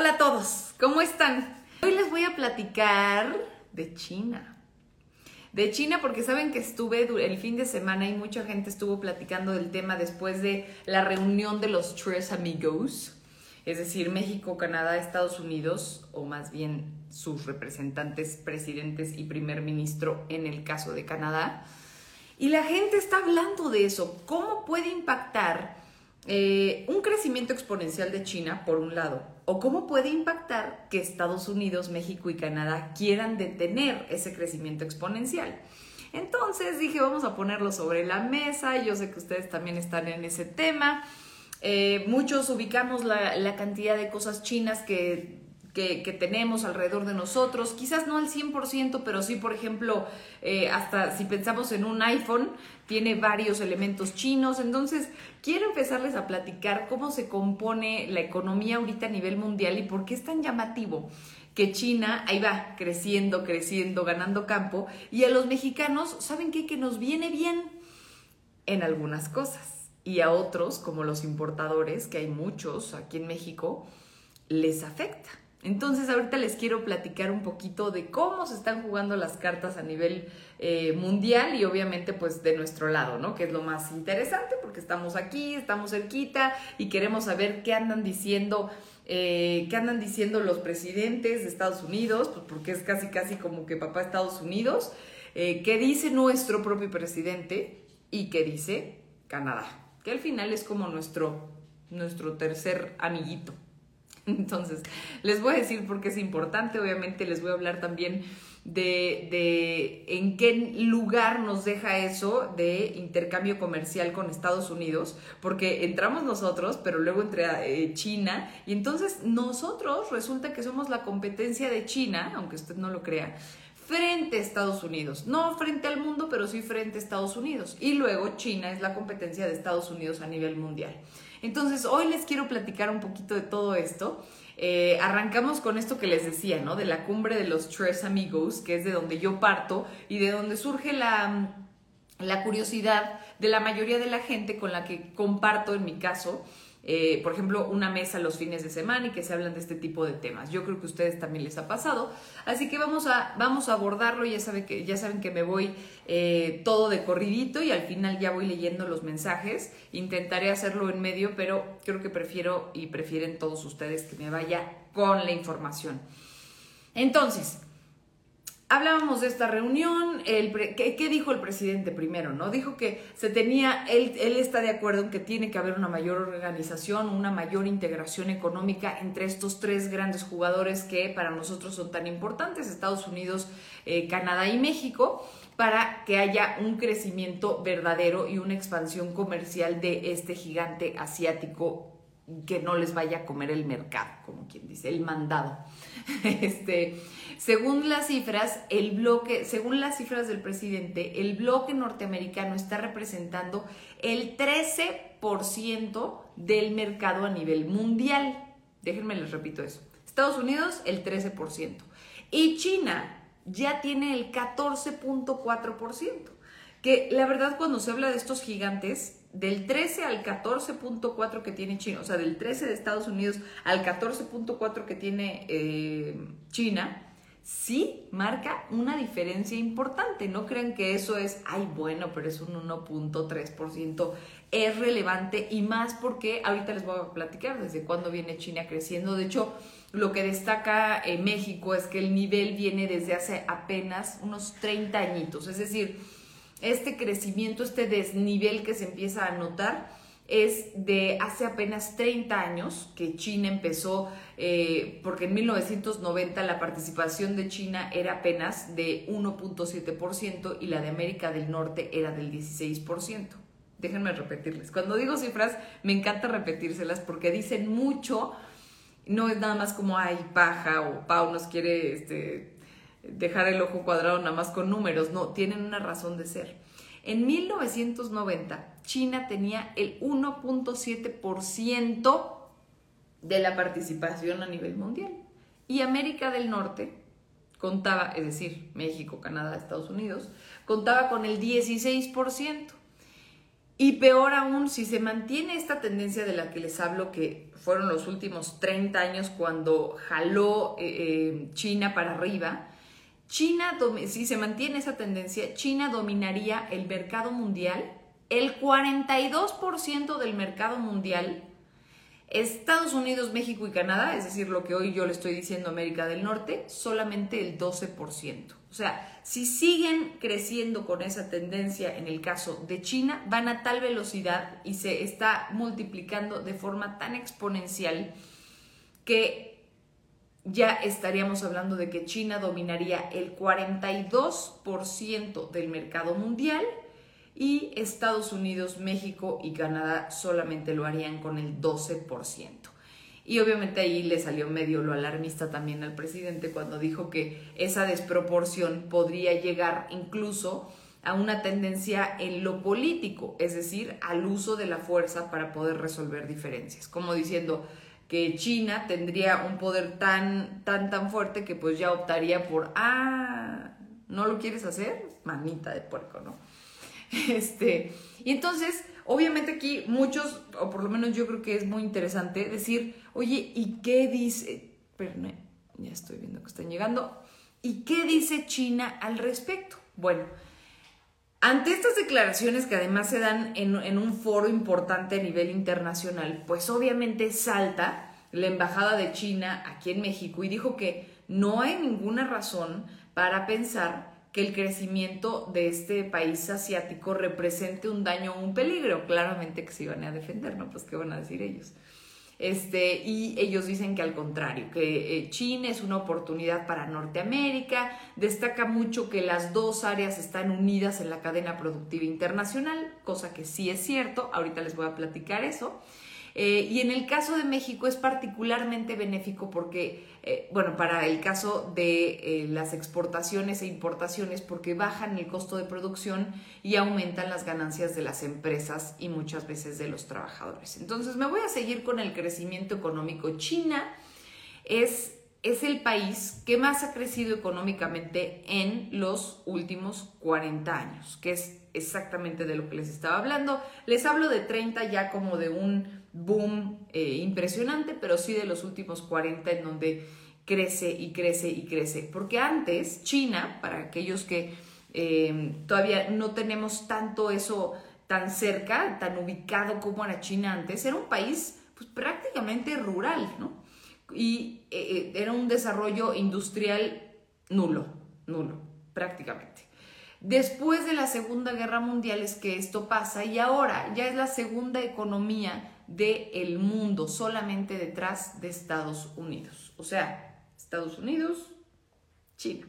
Hola a todos, ¿cómo están? Hoy les voy a platicar de China. De China porque saben que estuve el fin de semana y mucha gente estuvo platicando del tema después de la reunión de los tres amigos, es decir, México, Canadá, Estados Unidos, o más bien sus representantes, presidentes y primer ministro en el caso de Canadá. Y la gente está hablando de eso, cómo puede impactar eh, un crecimiento exponencial de China, por un lado, o cómo puede impactar que Estados Unidos, México y Canadá quieran detener ese crecimiento exponencial. Entonces dije, vamos a ponerlo sobre la mesa, yo sé que ustedes también están en ese tema. Eh, muchos ubicamos la, la cantidad de cosas chinas que que, tenemos alrededor de nosotros, quizás no al 100%, pero sí, por ejemplo, eh, hasta si pensamos en un iPhone, tiene varios elementos chinos. Entonces, quiero empezarles a platicar cómo se compone la economía ahorita a nivel mundial y por qué es tan llamativo que China ahí va creciendo, creciendo, ganando campo, y a los mexicanos, ¿saben qué? Que nos viene bien en algunas cosas. Y a otros, como los importadores, que hay muchos aquí en México, les afecta. Entonces ahorita les quiero platicar un poquito de cómo se están jugando las cartas a nivel eh, mundial y obviamente pues de nuestro lado, ¿no? Que es lo más interesante porque estamos aquí, estamos cerquita y queremos saber qué andan diciendo, eh, qué andan diciendo los presidentes de Estados Unidos, pues porque es casi casi como que papá Estados Unidos, eh, qué dice nuestro propio presidente y qué dice Canadá, que al final es como nuestro, nuestro tercer amiguito. Entonces, les voy a decir por qué es importante, obviamente les voy a hablar también de, de, en qué lugar nos deja eso de intercambio comercial con Estados Unidos, porque entramos nosotros, pero luego entra eh, China, y entonces nosotros resulta que somos la competencia de China, aunque usted no lo crea, frente a Estados Unidos, no frente al mundo, pero sí frente a Estados Unidos, y luego China es la competencia de Estados Unidos a nivel mundial. Entonces, hoy les quiero platicar un poquito de todo esto. Eh, arrancamos con esto que les decía, ¿no? De la cumbre de los tres amigos, que es de donde yo parto y de donde surge la, la curiosidad de la mayoría de la gente con la que comparto, en mi caso, eh, por ejemplo, una mesa los fines de semana y que se hablan de este tipo de temas. Yo creo que a ustedes también les ha pasado. Así que vamos a, vamos a abordarlo. Ya, saben que, ya saben que me voy eh, todo de corridito y al final ya voy leyendo los mensajes. Intentaré hacerlo en medio, pero creo que prefiero y prefieren todos ustedes que me vaya con la información. Entonces, hablábamos de esta reunión, el ¿qué, dijo el presidente primero? ¿no? Dijo que se tenía, él, él está de acuerdo en que tiene que haber una mayor organización, una mayor integración económica entre estos tres grandes jugadores que para nosotros son tan importantes, Estados Unidos, eh, Canadá y México para que haya un crecimiento verdadero y una expansión comercial de este gigante asiático que no les vaya a comer el mercado, como quien dice, el mandado. Este, según las cifras, el bloque, según las cifras del presidente, el bloque norteamericano está representando el 13% del mercado a nivel mundial. Déjenme les repito eso. Estados Unidos, el 13%. Y China ya tiene el 14.4%. Que la verdad cuando se habla de estos gigantes, del 13 al 14.4 que tiene China, o sea, del 13 de Estados Unidos al 14.4 que tiene eh, China, sí marca una diferencia importante. No crean que eso es, ay, bueno, pero es un 1.3%. Es relevante y más porque ahorita les voy a platicar desde cuándo viene China creciendo. De hecho, lo que destaca en México es que el nivel viene desde hace apenas unos 30 añitos. Es decir, este crecimiento, este desnivel que se empieza a notar es de hace apenas 30 años que China empezó, eh, porque en 1990 la participación de China era apenas de 1.7% y la de América del Norte era del 16%. Déjenme repetirles. Cuando digo cifras, me encanta repetírselas porque dicen mucho. No es nada más como, ay, paja o Pau nos quiere este, dejar el ojo cuadrado nada más con números, no, tienen una razón de ser. En 1990, China tenía el 1.7% de la participación a nivel mundial y América del Norte contaba, es decir, México, Canadá, Estados Unidos, contaba con el 16%. Y peor aún, si se mantiene esta tendencia de la que les hablo, que fueron los últimos 30 años cuando jaló eh, eh, China para arriba, China, si se mantiene esa tendencia, China dominaría el mercado mundial, el 42% del mercado mundial Estados Unidos, México y Canadá, es decir, lo que hoy yo le estoy diciendo América del Norte, solamente el 12%. O sea, si siguen creciendo con esa tendencia en el caso de China, van a tal velocidad y se está multiplicando de forma tan exponencial que ya estaríamos hablando de que China dominaría el 42% del mercado mundial y Estados Unidos, México y Canadá solamente lo harían con el 12%. Y obviamente ahí le salió medio lo alarmista también al presidente cuando dijo que esa desproporción podría llegar incluso a una tendencia en lo político, es decir, al uso de la fuerza para poder resolver diferencias, como diciendo que China tendría un poder tan, tan, tan fuerte que pues ya optaría por, ah, ¿no lo quieres hacer? Manita de puerco, ¿no? Este, y entonces, obviamente aquí muchos, o por lo menos yo creo que es muy interesante decir, oye, ¿y qué dice? Perdón, ya estoy viendo que están llegando. ¿Y qué dice China al respecto? Bueno, ante estas declaraciones que además se dan en, un foro importante a nivel internacional, pues obviamente salta la Embajada de China aquí en México y dijo que no hay ninguna razón para pensar que el crecimiento de este país asiático represente un daño o un peligro. Claramente que se iban a defender, ¿no? Pues qué van a decir ellos. Este, y ellos dicen que al contrario, que eh, China es una oportunidad para Norteamérica, destaca mucho que las dos áreas están unidas en la cadena productiva internacional, cosa que sí es cierto, ahorita les voy a platicar eso. Eh, y en el caso de México es particularmente benéfico porque, eh, bueno, para el caso de eh, las exportaciones e importaciones, porque bajan el costo de producción y aumentan las ganancias de las empresas y muchas veces de los trabajadores. Entonces, me voy a seguir con el crecimiento económico. China es es el país que más ha crecido económicamente en los últimos 40 años, que es exactamente de lo que les estaba hablando. Les hablo de 30 ya como de un boom eh, impresionante, pero sí de los últimos 40 en donde crece y crece y crece. Porque antes China, para aquellos que eh, todavía no tenemos tanto eso tan cerca, tan ubicado como era China antes, era un país pues, prácticamente rural, ¿no? Y eh, era un desarrollo industrial nulo, nulo, prácticamente. Después de la Segunda Guerra Mundial es que esto pasa y ahora ya es la segunda economía del mundo, solamente detrás de Estados Unidos. O sea, Estados Unidos, China.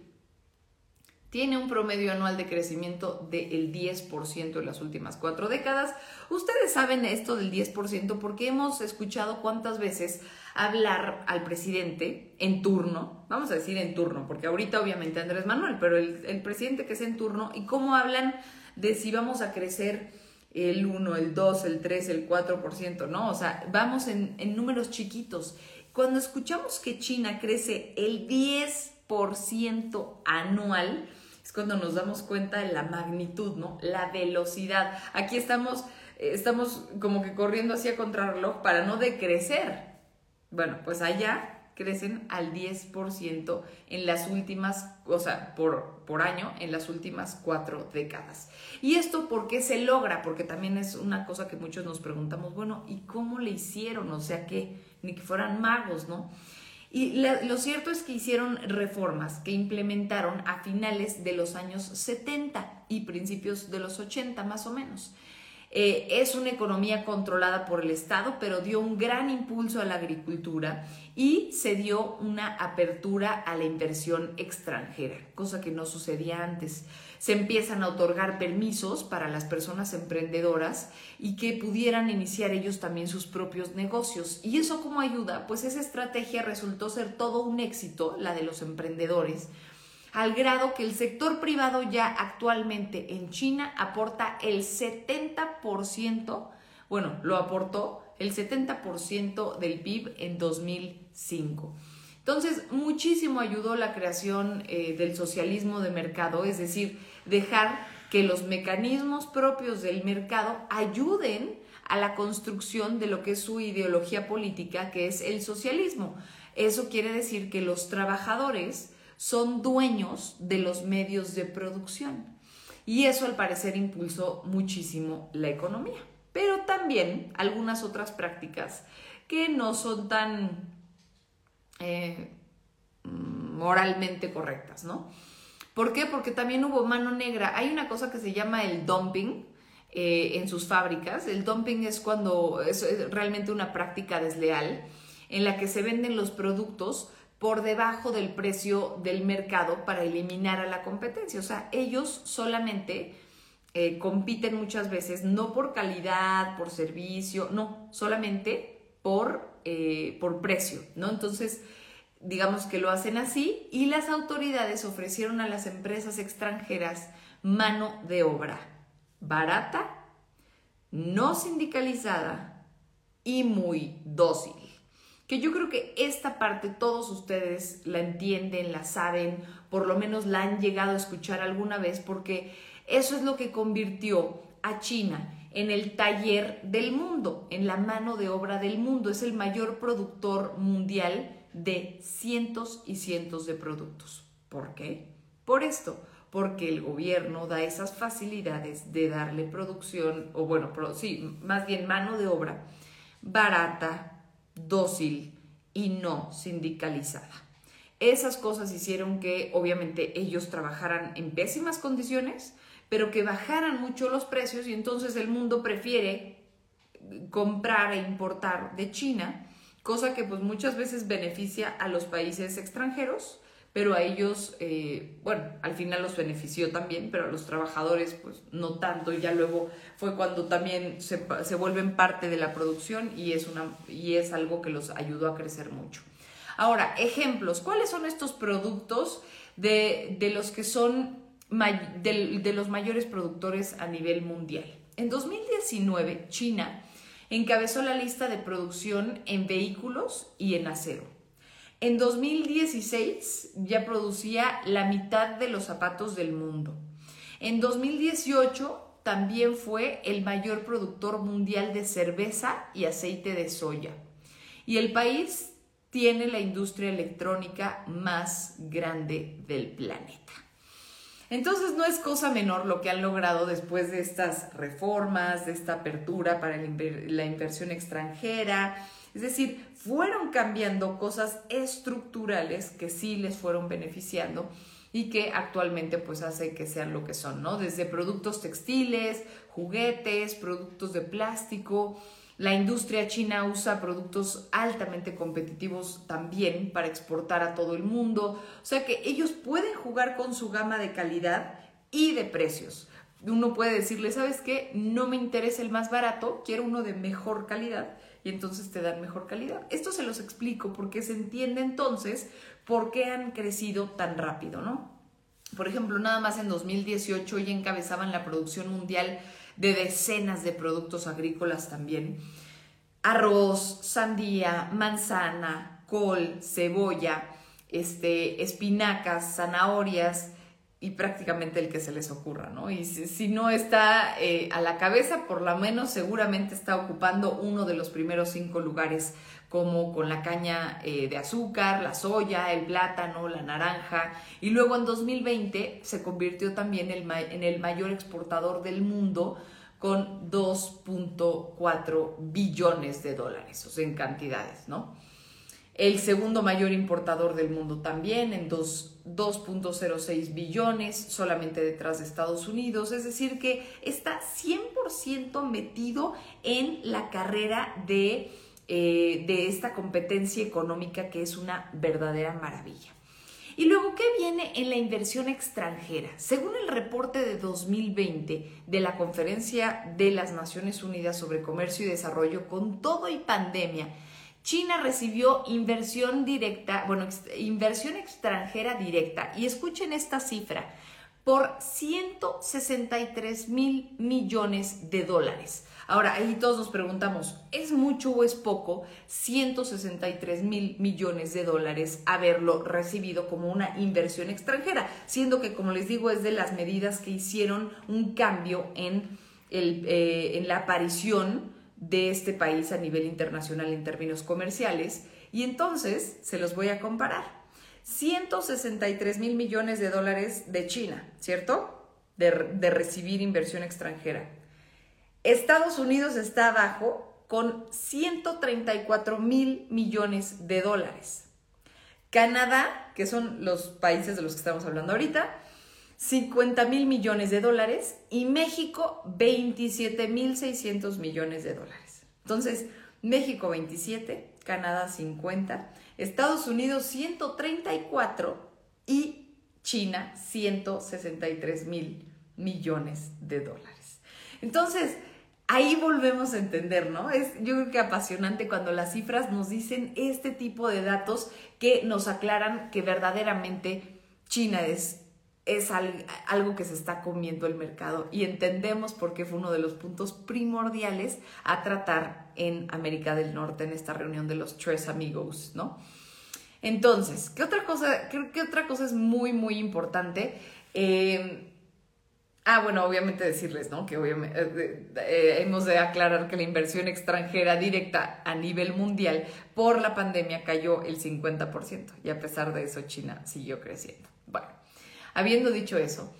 Tiene un promedio anual de crecimiento del 10% en las últimas cuatro décadas. Ustedes saben esto del 10% porque hemos escuchado cuántas veces hablar al presidente en turno, vamos a decir en turno, porque ahorita obviamente Andrés Manuel, pero el, el presidente que es en turno y cómo hablan de si vamos a crecer el 1, el 2, el 3, el 4%, ¿no? O sea, vamos en, números chiquitos. Cuando escuchamos que China crece el 10% anual, es cuando nos damos cuenta de la magnitud, ¿no? La velocidad. Aquí estamos, eh, estamos como que corriendo hacia contrarreloj para no decrecer. Bueno, pues allá crecen al 10% en las últimas, o sea, por, por año en las últimas cuatro décadas. ¿Y esto por qué se logra? Porque también es una cosa que muchos nos preguntamos, bueno, ¿y cómo le hicieron? O sea, que ni que fueran magos, ¿no? Y lo cierto es que hicieron reformas que implementaron a finales de los años 70 y principios de los 80 más o menos. Eh, es una economía controlada por el Estado, pero dio un gran impulso a la agricultura y se dio una apertura a la inversión extranjera, cosa que no sucedía antes. Se empiezan a otorgar permisos para las personas emprendedoras y que pudieran iniciar ellos también sus propios negocios. ¿Y eso cómo ayuda? Pues esa estrategia resultó ser todo un éxito, la de los emprendedores al grado que el sector privado ya actualmente en China aporta el 70%, bueno, lo aportó el 70% del PIB en 2005. Entonces, muchísimo ayudó la creación eh, del socialismo de mercado, es decir, dejar que los mecanismos propios del mercado ayuden a la construcción de lo que es su ideología política, que es el socialismo. Eso quiere decir que los trabajadores son dueños de los medios de producción. Y eso al parecer impulsó muchísimo la economía. Pero también algunas otras prácticas que no son tan eh, moralmente correctas, ¿no? ¿Por qué? Porque también hubo mano negra. Hay una cosa que se llama el dumping eh, en sus fábricas. El dumping es cuando es realmente una práctica desleal en la que se venden los productos por debajo del precio del mercado para eliminar a la competencia. O sea, ellos solamente eh, compiten muchas veces no por calidad, por servicio, no, solamente por, eh, por precio, ¿no? Entonces, digamos que lo hacen así y las autoridades ofrecieron a las empresas extranjeras mano de obra barata, no sindicalizada y muy dócil. Que yo creo que esta parte todos ustedes la entienden, la saben, por lo menos la han llegado a escuchar alguna vez porque eso es lo que convirtió a China en el taller del mundo, en la mano de obra del mundo. Es el mayor productor mundial de cientos y cientos de productos. ¿Por qué? Por esto, porque el gobierno da esas facilidades de darle producción, o bueno, sí, más bien mano de obra barata, dócil y no sindicalizada. Esas cosas hicieron que obviamente ellos trabajaran en pésimas condiciones, pero que bajaran mucho los precios y entonces el mundo prefiere comprar e importar de China cosa que pues muchas veces beneficia a los países extranjeros, pero a ellos, eh, bueno, al final los benefició también, pero a los trabajadores pues no tanto, y ya luego fue cuando también se, vuelven parte de la producción y es, una, y es algo que los ayudó a crecer mucho. Ahora, ejemplos, ¿cuáles son estos productos de, los que son de los mayores productores a nivel mundial? En 2019, China encabezó la lista de producción en vehículos y en acero. En 2016 ya producía la mitad de los zapatos del mundo. En 2018 también fue el mayor productor mundial de cerveza y aceite de soya. Y el país tiene la industria electrónica más grande del planeta. Entonces no es cosa menor lo que han logrado después de estas reformas, de esta apertura para la inversión extranjera. Es decir, fueron cambiando cosas estructurales que sí les fueron beneficiando y que actualmente pues hace que sean lo que son, ¿no? Desde productos textiles, juguetes, productos de plástico, la industria china usa productos altamente competitivos también para exportar a todo el mundo. O sea que ellos pueden jugar con su gama de calidad y de precios. Uno puede decirle, ¿sabes qué? No me interesa el más barato, quiero uno de mejor calidad y entonces te dan mejor calidad. Esto se los explico porque se entiende entonces por qué han crecido tan rápido, ¿no? Por ejemplo, nada más en 2018 ya encabezaban la producción mundial de decenas de productos agrícolas también. Arroz, sandía, manzana, col, cebolla, este, espinacas, zanahorias y prácticamente el que se les ocurra, ¿no? Y si, no está eh, a la cabeza, por lo menos seguramente está ocupando uno de los primeros cinco lugares como con la caña eh, de azúcar, la soya, el plátano, la naranja. Y luego en 2020 se convirtió también en el mayor exportador del mundo con 2.4 billones de dólares, o sea, en cantidades, ¿no? El segundo mayor importador del mundo también, en 2.06 billones, solamente detrás de Estados Unidos. Es decir, que está 100% metido en la carrera de eh, de esta competencia económica que es una verdadera maravilla. Y luego, ¿qué viene en la inversión extranjera? Según el reporte de 2020 de la Conferencia de las Naciones Unidas sobre Comercio y Desarrollo, con todo y pandemia, China recibió inversión directa, bueno, inversión extranjera directa. Y escuchen esta cifra, por 163 mil millones de dólares. Ahora, ahí todos nos preguntamos, ¿es mucho o es poco 163 mil millones de dólares haberlo recibido como una inversión extranjera? Siendo que, como les digo, es de las medidas que hicieron un cambio en, el, eh, en la aparición de este país a nivel internacional en términos comerciales. Y entonces se los voy a comparar. 163 mil millones de dólares de China, ¿cierto? De, de recibir inversión extranjera Estados Unidos está abajo con 134 mil millones de dólares. Canadá, que son los países de los que estamos hablando ahorita, 50 mil millones de dólares y México 27 mil 600 millones de dólares. Entonces, México 27, Canadá 50, Estados Unidos 134 y China 163 mil millones de dólares. Entonces, ahí volvemos a entender, ¿no? Es yo creo que apasionante cuando las cifras nos dicen este tipo de datos que nos aclaran que verdaderamente China es, es algo que se está comiendo el mercado y entendemos por qué fue uno de los puntos primordiales a tratar en América del Norte en esta reunión de los tres amigos, ¿no? Entonces, ¿qué otra cosa, qué, otra cosa es muy, muy importante? Eh, Ah, bueno, obviamente decirles, ¿no? Que obviamente eh, eh, hemos de aclarar que la inversión extranjera directa a nivel mundial por la pandemia cayó el 50% y a pesar de eso China siguió creciendo. Bueno, habiendo dicho eso,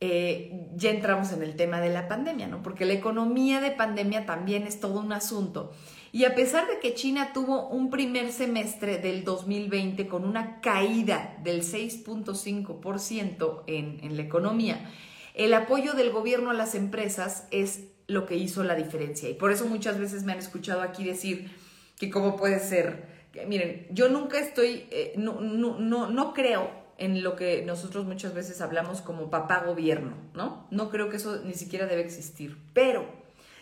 eh, ya entramos en el tema de la pandemia, ¿no? Porque la economía de pandemia también es todo un asunto. Y a pesar de que China tuvo un primer semestre del 2020 con una caída del 6.5% en, en la economía, el apoyo del gobierno a las empresas es lo que hizo la diferencia. Y por eso muchas veces me han escuchado aquí decir que cómo puede ser. Miren, yo nunca estoy, eh, no, no, no, no creo en lo que nosotros muchas veces hablamos como papá gobierno, ¿no? No creo que eso ni siquiera debe existir. Pero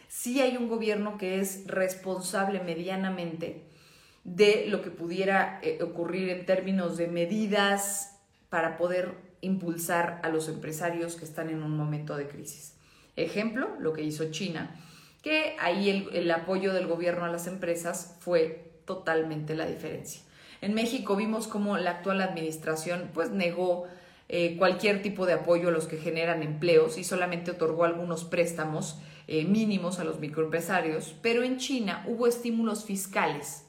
sí hay un gobierno que es responsable medianamente de lo que pudiera eh, ocurrir en términos de medidas para poder impulsar a los empresarios que están en un momento de crisis. Ejemplo, lo que hizo China, que ahí el, apoyo del gobierno a las empresas fue totalmente la diferencia. En México vimos cómo la actual administración pues negó eh, cualquier tipo de apoyo a los que generan empleos y solamente otorgó algunos préstamos eh, mínimos a los microempresarios, pero en China hubo estímulos fiscales.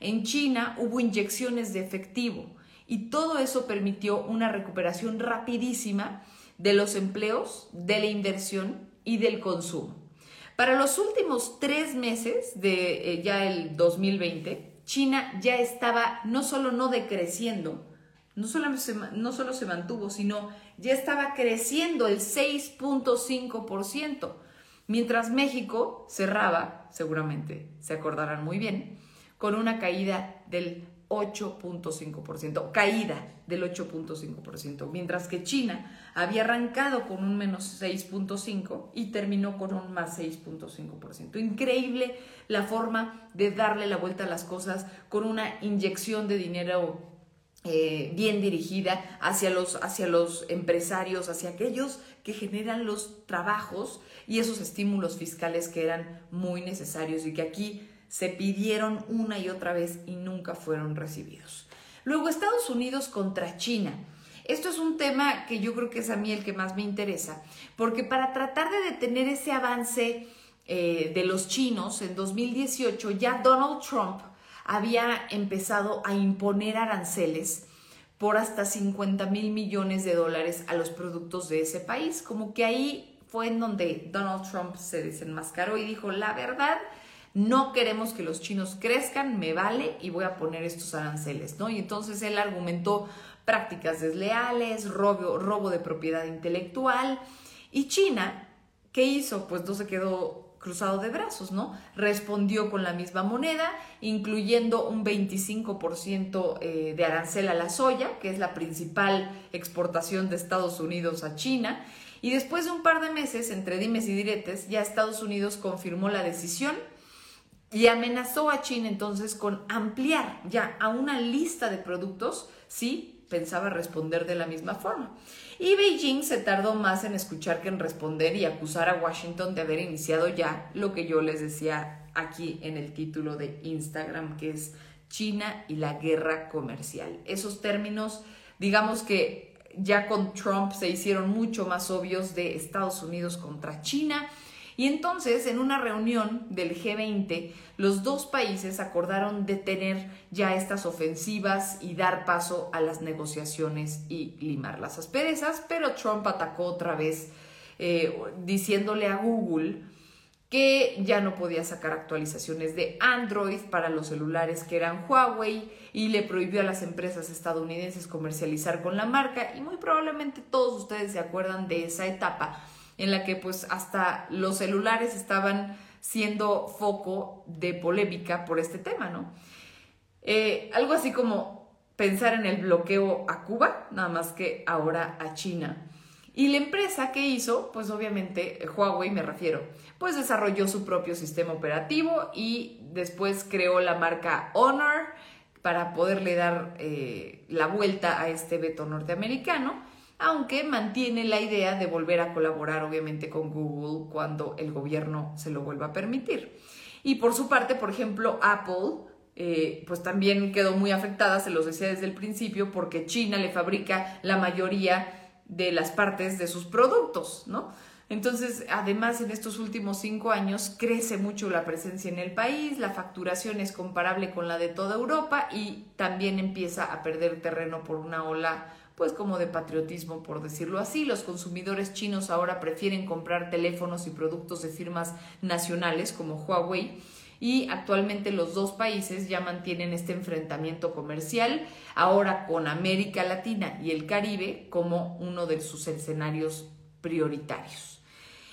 En China hubo inyecciones de efectivo y todo eso permitió una recuperación rapidísima de los empleos, de la inversión y del consumo. Para los últimos tres meses de eh, ya el 2020, China ya estaba no solo no decreciendo, no solo, se, no solo se mantuvo, sino ya estaba creciendo el 6.5%, mientras México cerraba, seguramente se acordarán muy bien, con una caída del 8.5%, caída del 8.5%, mientras que China había arrancado con un menos 6.5% y terminó con un más 6.5%. Increíble la forma de darle la vuelta a las cosas con una inyección de dinero eh, bien dirigida hacia los, hacia los empresarios, hacia aquellos que generan los trabajos y esos estímulos fiscales que eran muy necesarios y que aquí se pidieron una y otra vez y nunca fueron recibidos. Luego Estados Unidos contra China. Esto es un tema que yo creo que es a mí el que más me interesa, porque para tratar de detener ese avance eh, de los chinos, en 2018 ya Donald Trump había empezado a imponer aranceles por hasta 50 mil millones de dólares a los productos de ese país. Como que ahí fue en donde Donald Trump se desenmascaró y dijo, la verdad, no queremos que los chinos crezcan, me vale y voy a poner estos aranceles, ¿no? Y entonces él argumentó prácticas desleales, robo, robo de propiedad intelectual y China, ¿qué hizo? Pues no se quedó cruzado de brazos, ¿no? Respondió con la misma moneda, incluyendo un 25% eh, de arancel a la soya, que es la principal exportación de Estados Unidos a China. Y después de un par de meses, entre dimes y diretes, ya Estados Unidos confirmó la decisión y amenazó a China entonces con ampliar ya a una lista de productos, ¿sí? pensaba responder de la misma forma. Y Beijing se tardó más en escuchar que en responder y acusar a Washington de haber iniciado ya lo que yo les decía aquí en el título de Instagram, que es China y la guerra comercial. Esos términos, digamos que ya con Trump se hicieron mucho más obvios de Estados Unidos contra China. Y entonces, en una reunión del G20, los dos países acordaron detener ya estas ofensivas y dar paso a las negociaciones y limar las asperezas, pero Trump atacó otra vez eh, diciéndole a Google que ya no podía sacar actualizaciones de Android para los celulares que eran Huawei y le prohibió a las empresas estadounidenses comercializar con la marca. Y muy probablemente todos ustedes se acuerdan de esa etapa en la que pues hasta los celulares estaban siendo foco de polémica por este tema, ¿no? Eh, algo así como pensar en el bloqueo a Cuba, nada más que ahora a China. Y la empresa que hizo, pues obviamente Huawei me refiero, pues desarrolló su propio sistema operativo y después creó la marca Honor para poderle dar eh, la vuelta a este veto norteamericano, aunque mantiene la idea de volver a colaborar obviamente con Google cuando el gobierno se lo vuelva a permitir. Y por su parte, por ejemplo, Apple, eh, pues también quedó muy afectada, se los decía desde el principio, porque China le fabrica la mayoría de las partes de sus productos, ¿no? Entonces, además, en estos últimos cinco años crece mucho la presencia en el país, la facturación es comparable con la de toda Europa y también empieza a perder terreno por una ola, pues como de patriotismo, por decirlo así. Los consumidores chinos ahora prefieren comprar teléfonos y productos de firmas nacionales como Huawei y actualmente los dos países ya mantienen este enfrentamiento comercial, ahora con América Latina y el Caribe como uno de sus escenarios prioritarios.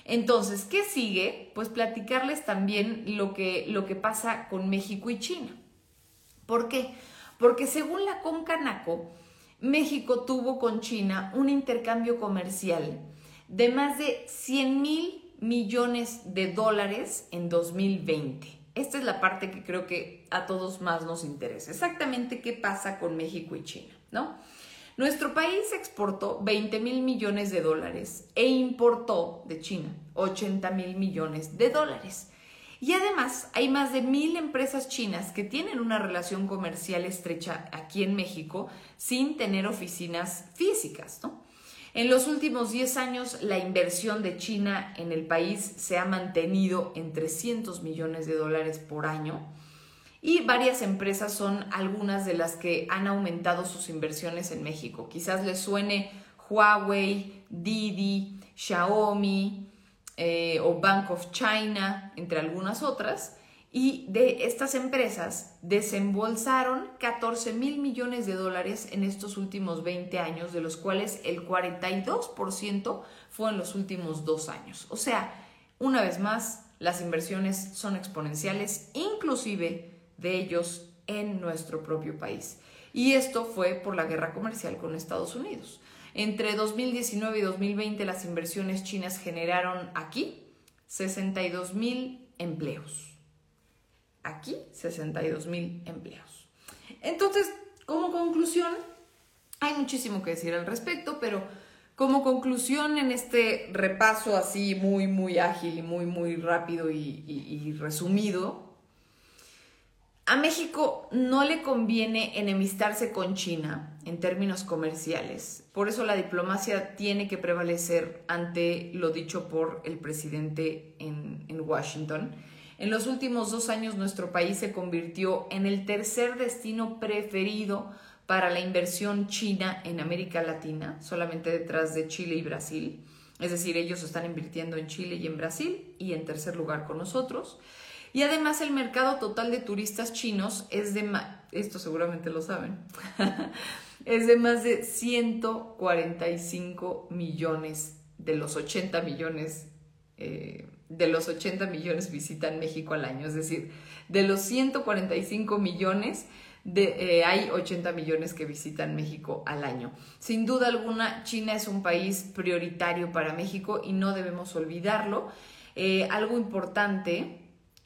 Entonces, ¿qué sigue? Pues platicarles también lo que, lo que pasa con México y China. ¿Por qué? Porque según la Concanaco, México tuvo con China un intercambio comercial de más de 100 mil millones de dólares en 2020. Esta es la parte que creo que a todos más nos interesa. Exactamente qué pasa con México y China, ¿no? Nuestro país exportó 20 mil millones de dólares e importó de China 80 mil millones de dólares. Y además hay más de mil empresas chinas que tienen una relación comercial estrecha aquí en México sin tener oficinas físicas, ¿no? En los últimos 10 años, la inversión de China en el país se ha mantenido en 300 millones de dólares por año y varias empresas son algunas de las que han aumentado sus inversiones en México. Quizás les suene Huawei, Didi, Xiaomi eh, o Bank of China, entre algunas otras y de estas empresas desembolsaron 14 mil millones de dólares en estos últimos 20 años, de los cuales el 42% fue en los últimos dos años. O sea, una vez más, las inversiones son exponenciales, inclusive de ellos en nuestro propio país. Y esto fue por la guerra comercial con Estados Unidos. Entre 2019 y 2020 las inversiones chinas generaron aquí 62 mil empleos aquí 62 mil empleos. Entonces, como conclusión, hay muchísimo que decir al respecto, pero como conclusión en este repaso así muy, muy ágil y muy, muy rápido y, y resumido, a México no le conviene enemistarse con China en términos comerciales. Por eso la diplomacia tiene que prevalecer ante lo dicho por el presidente en, en Washington en los últimos dos años nuestro país se convirtió en el tercer destino preferido para la inversión china en América Latina, solamente detrás de Chile y Brasil. Es decir, ellos están invirtiendo en Chile y en Brasil y en tercer lugar con nosotros. Y además el mercado total de turistas chinos es de, esto seguramente lo saben, es de más de 145 millones de los 80 millones eh, de los 80 millones visitan México al año. Es decir, de los 145 millones, de, eh, hay 80 millones que visitan México al año. Sin duda alguna, China es un país prioritario para México y no debemos olvidarlo. Eh, algo importante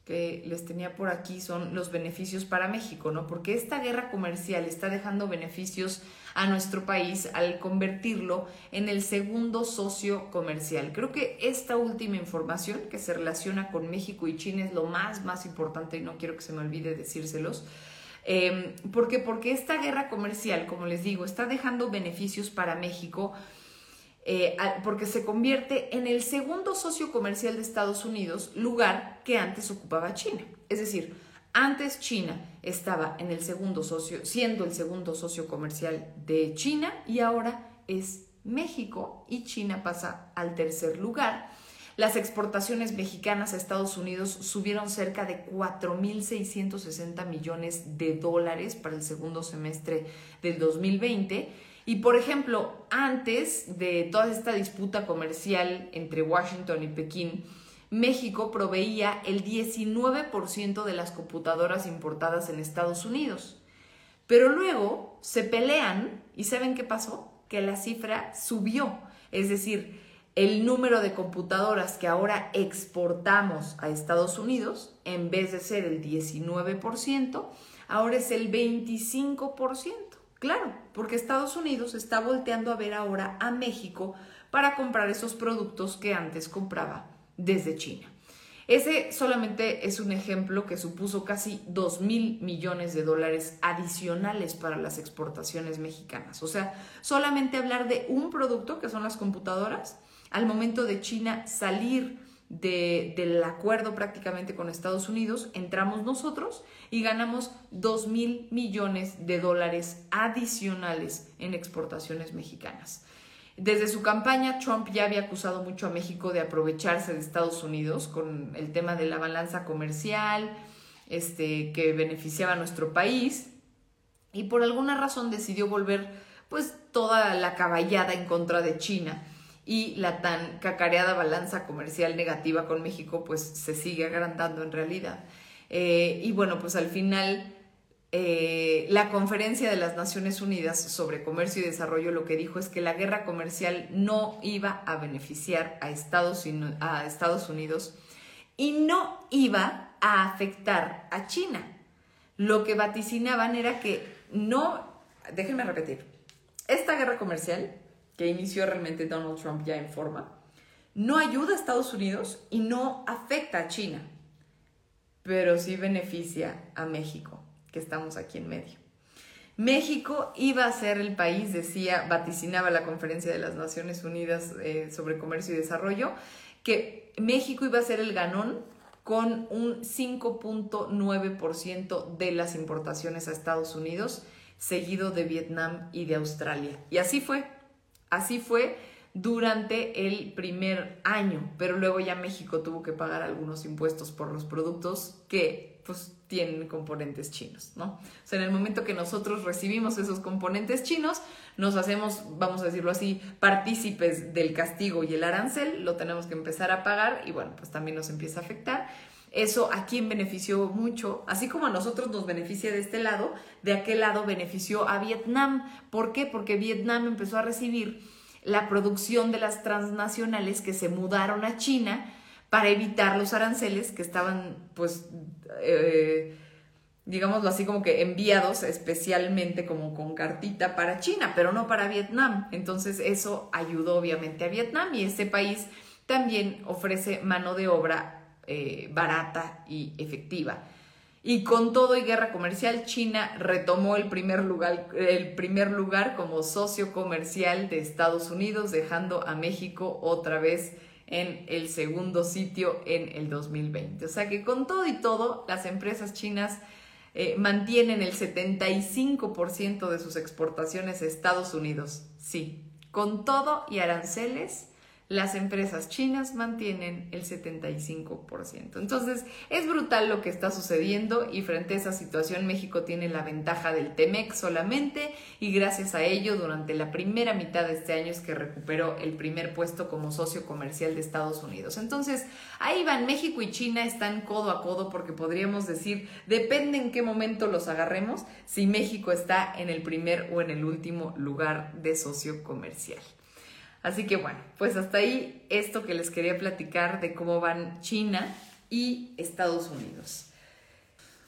que les tenía por aquí son los beneficios para México, ¿no? Porque esta guerra comercial está dejando beneficios a nuestro país al convertirlo en el segundo socio comercial. Creo que esta última información que se relaciona con México y China es lo más, más importante y no quiero que se me olvide decírselos. Eh, ¿Por qué? Porque esta guerra comercial, como les digo, está dejando beneficios para México eh, porque se convierte en el segundo socio comercial de Estados Unidos, lugar que antes ocupaba China. Es decir, antes China estaba en el segundo socio, siendo el segundo socio comercial de China y ahora es México y China pasa al tercer lugar. Las exportaciones mexicanas a Estados Unidos subieron cerca de 4.660 millones de dólares para el segundo semestre del 2020 y por ejemplo, antes de toda esta disputa comercial entre Washington y Pekín, México proveía el 19% de las computadoras importadas en Estados Unidos. Pero luego se pelean y ¿saben qué pasó? Que la cifra subió. Es decir, el número de computadoras que ahora exportamos a Estados Unidos, en vez de ser el 19%, ahora es el 25%. Claro, porque Estados Unidos está volteando a ver ahora a México para comprar esos productos que antes compraba desde China. Ese solamente es un ejemplo que supuso casi 2 mil millones de dólares adicionales para las exportaciones mexicanas. O sea, solamente hablar de un producto, que son las computadoras, al momento de China salir del acuerdo prácticamente con Estados Unidos, entramos nosotros y ganamos 2 mil millones de dólares adicionales en exportaciones mexicanas. Desde su campaña, Trump ya había acusado mucho a México de aprovecharse de Estados Unidos con el tema de la balanza comercial este, que beneficiaba a nuestro país y por alguna razón decidió volver pues toda la caballada en contra de China y la tan cacareada balanza comercial negativa con México pues se sigue agrandando en realidad. Eh, y bueno, pues al final eh, la conferencia de las Naciones Unidas sobre comercio y desarrollo lo que dijo es que la guerra comercial no iba a beneficiar a Estados, a Estados Unidos y no iba a afectar a China. Lo que vaticinaban era que no, déjenme repetir, esta guerra comercial que inició realmente Donald Trump ya en forma, no ayuda a Estados Unidos y no afecta a China, pero sí beneficia a México, que estamos aquí en medio. México iba a ser el país, decía, vaticinaba la conferencia de las Naciones Unidas eh, sobre Comercio y Desarrollo, que México iba a ser el ganón con un 5.9% de las importaciones a Estados Unidos, seguido de Vietnam y de Australia. Y así fue. Así fue durante el primer año, pero luego ya México tuvo que pagar algunos impuestos por los productos que pues tienen componentes chinos, ¿no? O sea, en el momento que nosotros recibimos esos componentes chinos, nos hacemos, vamos a decirlo así, partícipes del castigo y el arancel, lo tenemos que empezar a pagar y bueno, pues también nos empieza a afectar. Eso a quién benefició mucho, así como a nosotros nos beneficia de este lado, de aquel lado benefició a Vietnam. ¿Por qué? Porque Vietnam empezó a recibir la producción de las transnacionales que se mudaron a China para evitar los aranceles que estaban, pues, eh, digámoslo así, como que enviados especialmente como con cartita para China, pero no para Vietnam. Entonces eso ayudó obviamente a Vietnam y este país también ofrece mano de obra eh, barata y efectiva. Y con todo y guerra comercial, China retomó el primer, lugar, el primer lugar como socio comercial de Estados Unidos, dejando a México otra vez en el segundo sitio en el 2020. O sea que con todo y todo, las empresas chinas eh, mantienen el 75% de sus exportaciones a Estados Unidos. Sí, con todo y aranceles las empresas chinas mantienen el 75%. Entonces, es brutal lo que está sucediendo y frente a esa situación México tiene la ventaja del TEMEC solamente y gracias a ello durante la primera mitad de este año es que recuperó el primer puesto como socio comercial de Estados Unidos. Entonces, ahí van, México y China están codo a codo porque podríamos decir, depende en qué momento los agarremos, si México está en el primer o en el último lugar de socio comercial. Así que bueno, pues hasta ahí esto que les quería platicar de cómo van China y Estados Unidos.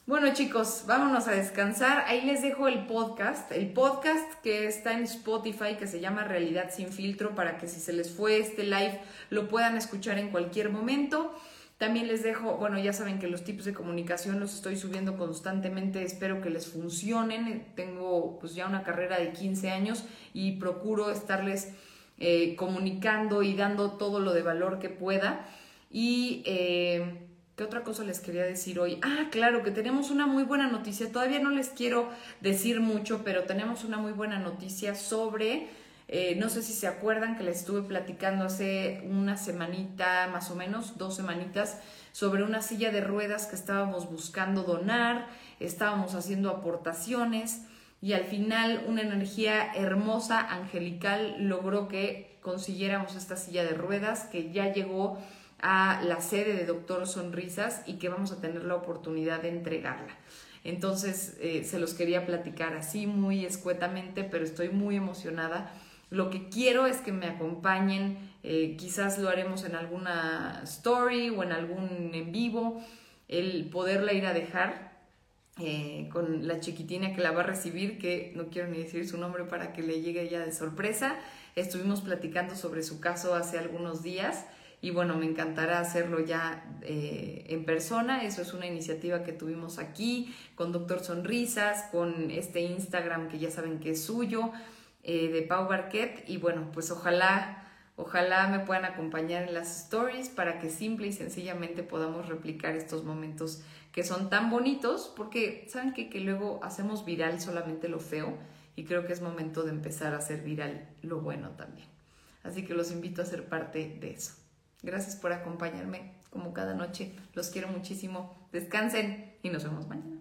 Bueno chicos, vámonos a descansar. Ahí les dejo el podcast, el podcast que está en Spotify que se llama Realidad sin filtro para que si se les fue este live lo puedan escuchar en cualquier momento. También les dejo, bueno, ya saben que los tipos de comunicación los estoy subiendo constantemente, espero que les funcionen. Tengo pues ya una carrera de 15 años y procuro estarles eh, comunicando y dando todo lo de valor que pueda. Y eh, ¿Qué otra cosa les quería decir hoy? Ah, claro, que tenemos una muy buena noticia. Todavía no les quiero decir mucho, pero tenemos una muy buena noticia sobre, eh, no sé si se acuerdan que les estuve platicando hace una semanita, más o menos, dos semanitas, sobre una silla de ruedas que estábamos buscando donar, estábamos haciendo aportaciones y al final una energía hermosa, angelical, logró que consiguiéramos esta silla de ruedas que ya llegó a la sede de Doctor Sonrisas y que vamos a tener la oportunidad de entregarla. Entonces, eh, se los quería platicar así muy escuetamente, pero estoy muy emocionada. Lo que quiero es que me acompañen, eh, quizás lo haremos en alguna story o en algún en vivo, el poderla ir a dejar eh, con la chiquitina que la va a recibir, que no quiero ni decir su nombre para que le llegue ya de sorpresa. Estuvimos platicando sobre su caso hace algunos días y bueno, me encantará hacerlo ya eh, en persona. Eso es una iniciativa que tuvimos aquí con Doctor Sonrisas, con este Instagram que ya saben que es suyo, eh, de Pau Barquet. Y bueno, pues ojalá, ojalá me puedan acompañar en las stories para que simple y sencillamente podamos replicar estos momentos que son tan bonitos, porque saben que, luego hacemos viral solamente lo feo y creo que es momento de empezar a hacer viral lo bueno también. Así que los invito a ser parte de eso. Gracias por acompañarme como cada noche. Los quiero muchísimo. Descansen y nos vemos mañana.